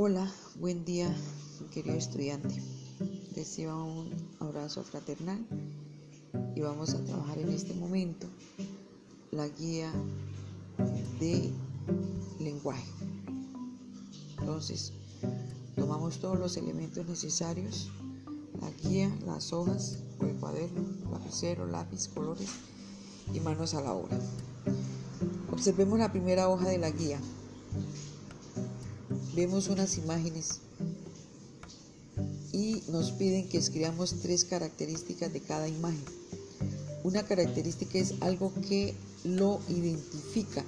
Hola, buen día, querido estudiante. Reciba un abrazo fraternal y vamos a trabajar en este momento la guía de lenguaje. Entonces, tomamos todos los elementos necesarios, la guía, las hojas o el cuaderno, lapicero, lápiz, colores y manos a la obra. Observemos la primera hoja de la guía. Vemos unas imágenes y nos piden que escribamos tres características de cada imagen. Una característica es algo que lo identifica.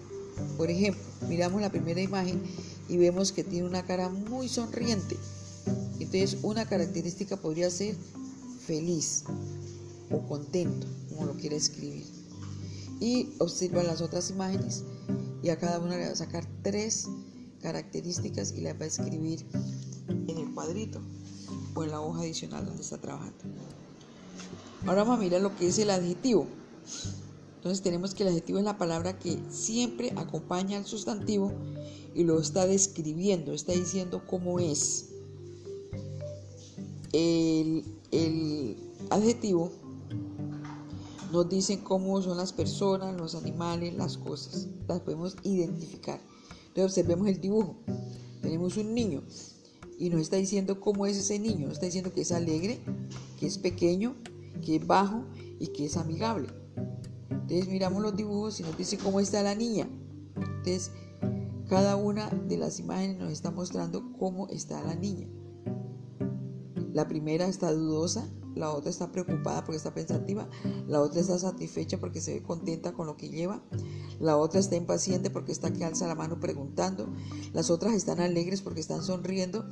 Por ejemplo, miramos la primera imagen y vemos que tiene una cara muy sonriente. Entonces, una característica podría ser feliz o contento, como lo quiera escribir. Y observa las otras imágenes y a cada una le va a sacar tres características y las va a escribir en el cuadrito o en la hoja adicional donde está trabajando. Ahora vamos a mirar lo que es el adjetivo. Entonces tenemos que el adjetivo es la palabra que siempre acompaña al sustantivo y lo está describiendo, está diciendo cómo es. El, el adjetivo nos dice cómo son las personas, los animales, las cosas. Las podemos identificar. Entonces observemos el dibujo. Tenemos un niño y nos está diciendo cómo es ese niño. Nos está diciendo que es alegre, que es pequeño, que es bajo y que es amigable. Entonces miramos los dibujos y nos dice cómo está la niña. Entonces cada una de las imágenes nos está mostrando cómo está la niña. La primera está dudosa, la otra está preocupada porque está pensativa, la otra está satisfecha porque se ve contenta con lo que lleva, la otra está impaciente porque está que alza la mano preguntando, las otras están alegres porque están sonriendo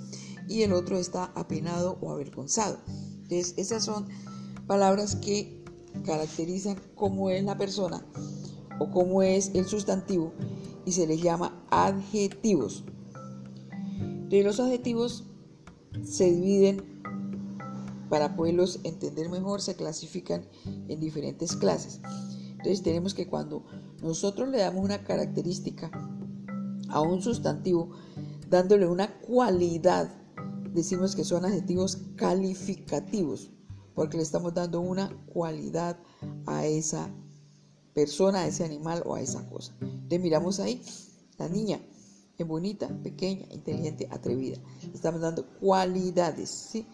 y el otro está apenado o avergonzado. Entonces, esas son palabras que caracterizan cómo es la persona o cómo es el sustantivo y se les llama adjetivos. De los adjetivos se dividen para poderlos entender mejor se clasifican en diferentes clases. Entonces tenemos que cuando nosotros le damos una característica a un sustantivo, dándole una cualidad, decimos que son adjetivos calificativos, porque le estamos dando una cualidad a esa persona, a ese animal o a esa cosa. Entonces miramos ahí, la niña es bonita, pequeña, inteligente, atrevida. Le estamos dando cualidades, ¿sí?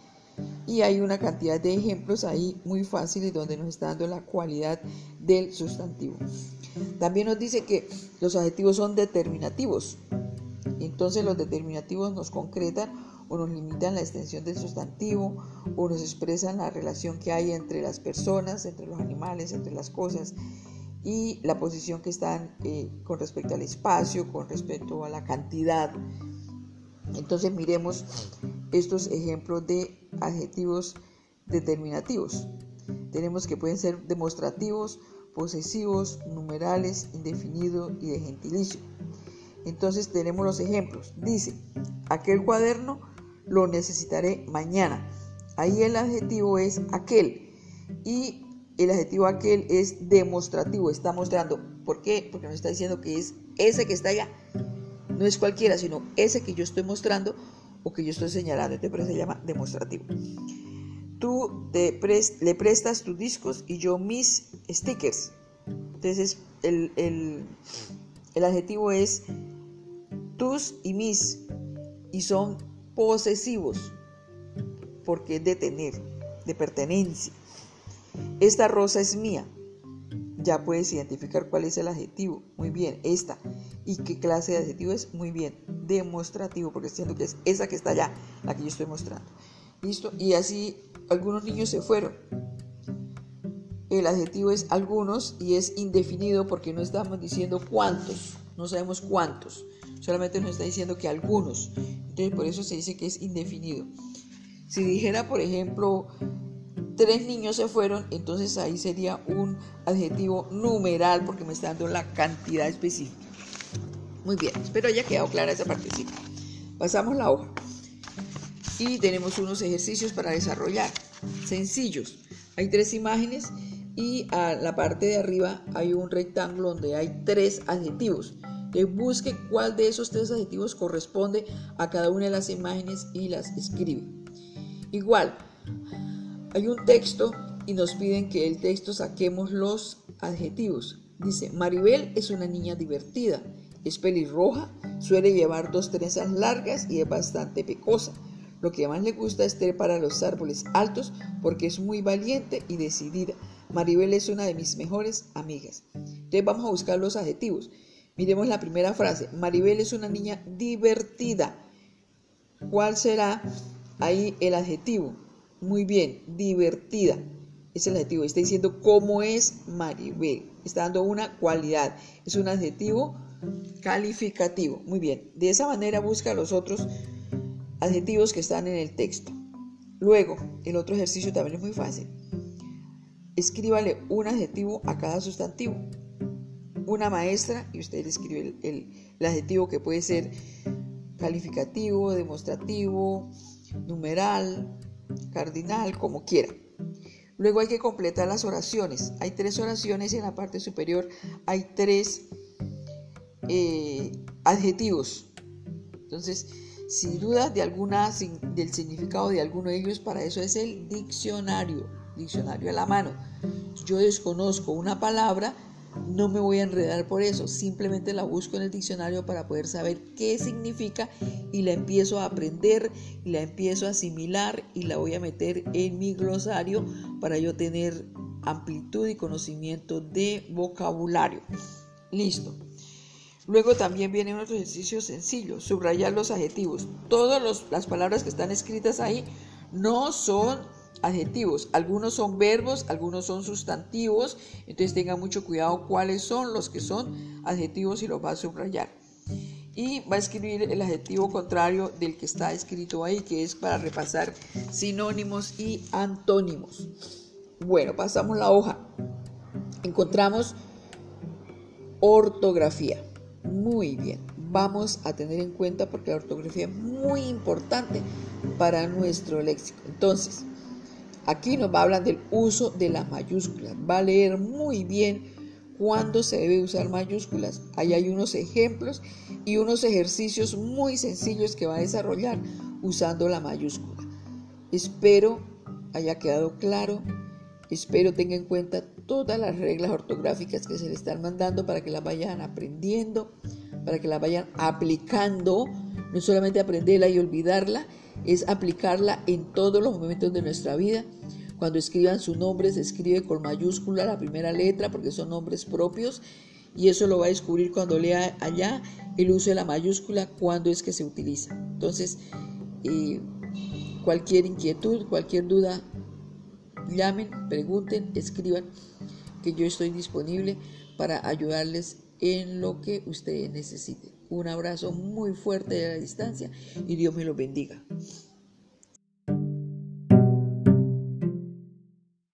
Y hay una cantidad de ejemplos ahí muy fáciles donde nos está dando la cualidad del sustantivo. También nos dice que los adjetivos son determinativos. Entonces los determinativos nos concretan o nos limitan la extensión del sustantivo o nos expresan la relación que hay entre las personas, entre los animales, entre las cosas y la posición que están eh, con respecto al espacio, con respecto a la cantidad. Entonces miremos estos ejemplos de adjetivos determinativos. Tenemos que pueden ser demostrativos, posesivos, numerales, indefinidos y de gentilicio. Entonces tenemos los ejemplos. Dice, aquel cuaderno lo necesitaré mañana. Ahí el adjetivo es aquel y el adjetivo aquel es demostrativo, está mostrando. ¿Por qué? Porque nos está diciendo que es ese que está allá. No es cualquiera, sino ese que yo estoy mostrando o que yo estoy señalando, entonces por se llama demostrativo. Tú te le prestas tus discos y yo mis stickers. Entonces el, el adjetivo es tus y mis y son posesivos porque es de tener, de pertenencia. Esta rosa es mía. Ya puedes identificar cuál es el adjetivo. Muy bien, esta. ¿Y qué clase de adjetivo es? Muy bien, demostrativo, porque siento que es esa que está allá, la que yo estoy mostrando. ¿Listo? Y así algunos niños se fueron. El adjetivo es algunos y es indefinido porque no estamos diciendo cuántos, no sabemos cuántos, solamente nos está diciendo que algunos. Entonces por eso se dice que es indefinido. Si dijera, por ejemplo, tres niños se fueron, entonces ahí sería un adjetivo numeral porque me está dando la cantidad específica. Muy bien, espero haya quedado clara esa partecita. Pasamos la hoja. Tenemos unos ejercicios para desarrollar, sencillos. Hay tres imágenes y a la parte de arriba hay un rectángulo donde hay tres adjetivos. Entonces busque cuál de esos tres adjetivos corresponde a cada una de las imágenes y las escribe. Igual, hay un texto y nos piden que el texto saquemos los adjetivos. Dice, Maribel es una niña divertida, es pelirroja, suele llevar dos trenzas largas y es bastante pecosa. Lo que más le gusta es trepar a los árboles altos porque es muy valiente y decidida. Maribel es una de mis mejores amigas. Entonces vamos a buscar los adjetivos. Miremos la primera frase. Maribel es una niña divertida. ¿Cuál será ahí el adjetivo? Muy bien, divertida. Es el adjetivo. Está diciendo cómo es Maribel. Está dando una cualidad. Es un adjetivo calificativo. Muy bien. De esa manera busca los otros adjetivos que están en el texto. Luego, el otro ejercicio también es muy fácil. Escríbale un adjetivo a cada sustantivo. Una maestra y usted escribe el, el adjetivo que puede ser calificativo, demostrativo, numeral, cardinal, como quiera. Luego hay que completar las oraciones. Hay tres oraciones y en la parte superior hay tres eh, adjetivos. Entonces, si dudas de alguna, del significado de alguno de ellos, para eso es el diccionario, diccionario a la mano. Yo desconozco una palabra, no me voy a enredar por eso, simplemente la busco en el diccionario para poder saber qué significa y la empiezo a aprender y la empiezo a asimilar y la voy a meter en mi glosario para yo tener amplitud y conocimiento de vocabulario. Listo. Luego también viene otro ejercicio sencillo, subrayar los adjetivos. Todas las palabras que están escritas ahí no son adjetivos, algunos son verbos, algunos son sustantivos, entonces tenga mucho cuidado cuáles son los que son adjetivos y los va a subrayar. Y va a escribir el adjetivo contrario del que está escrito ahí, que es para repasar sinónimos y antónimos. Bueno, pasamos la hoja. Encontramos ortografía. Muy bien, vamos a tener en cuenta porque la ortografía es muy importante para nuestro léxico. Entonces, aquí nos va a hablar del uso de las mayúsculas. Va a leer muy bien cuándo se debe usar mayúsculas. Ahí hay unos ejemplos y unos ejercicios muy sencillos que va a desarrollar usando la mayúscula. Espero haya quedado claro. Espero tenga en cuenta todas las reglas ortográficas que se le están mandando para que las vayan aprendiendo, para que las vayan aplicando, no solamente aprenderla y olvidarla, es aplicarla en todos los momentos de nuestra vida. Cuando escriban su nombre se escribe con mayúscula la primera letra porque son nombres propios y eso lo va a descubrir cuando lea allá el uso de la mayúscula, cuando es que se utiliza. Entonces, eh, cualquier inquietud, cualquier duda, llamen, pregunten, escriban, que yo estoy disponible para ayudarles en lo que ustedes necesiten. Un abrazo muy fuerte de la distancia y Dios me lo bendiga.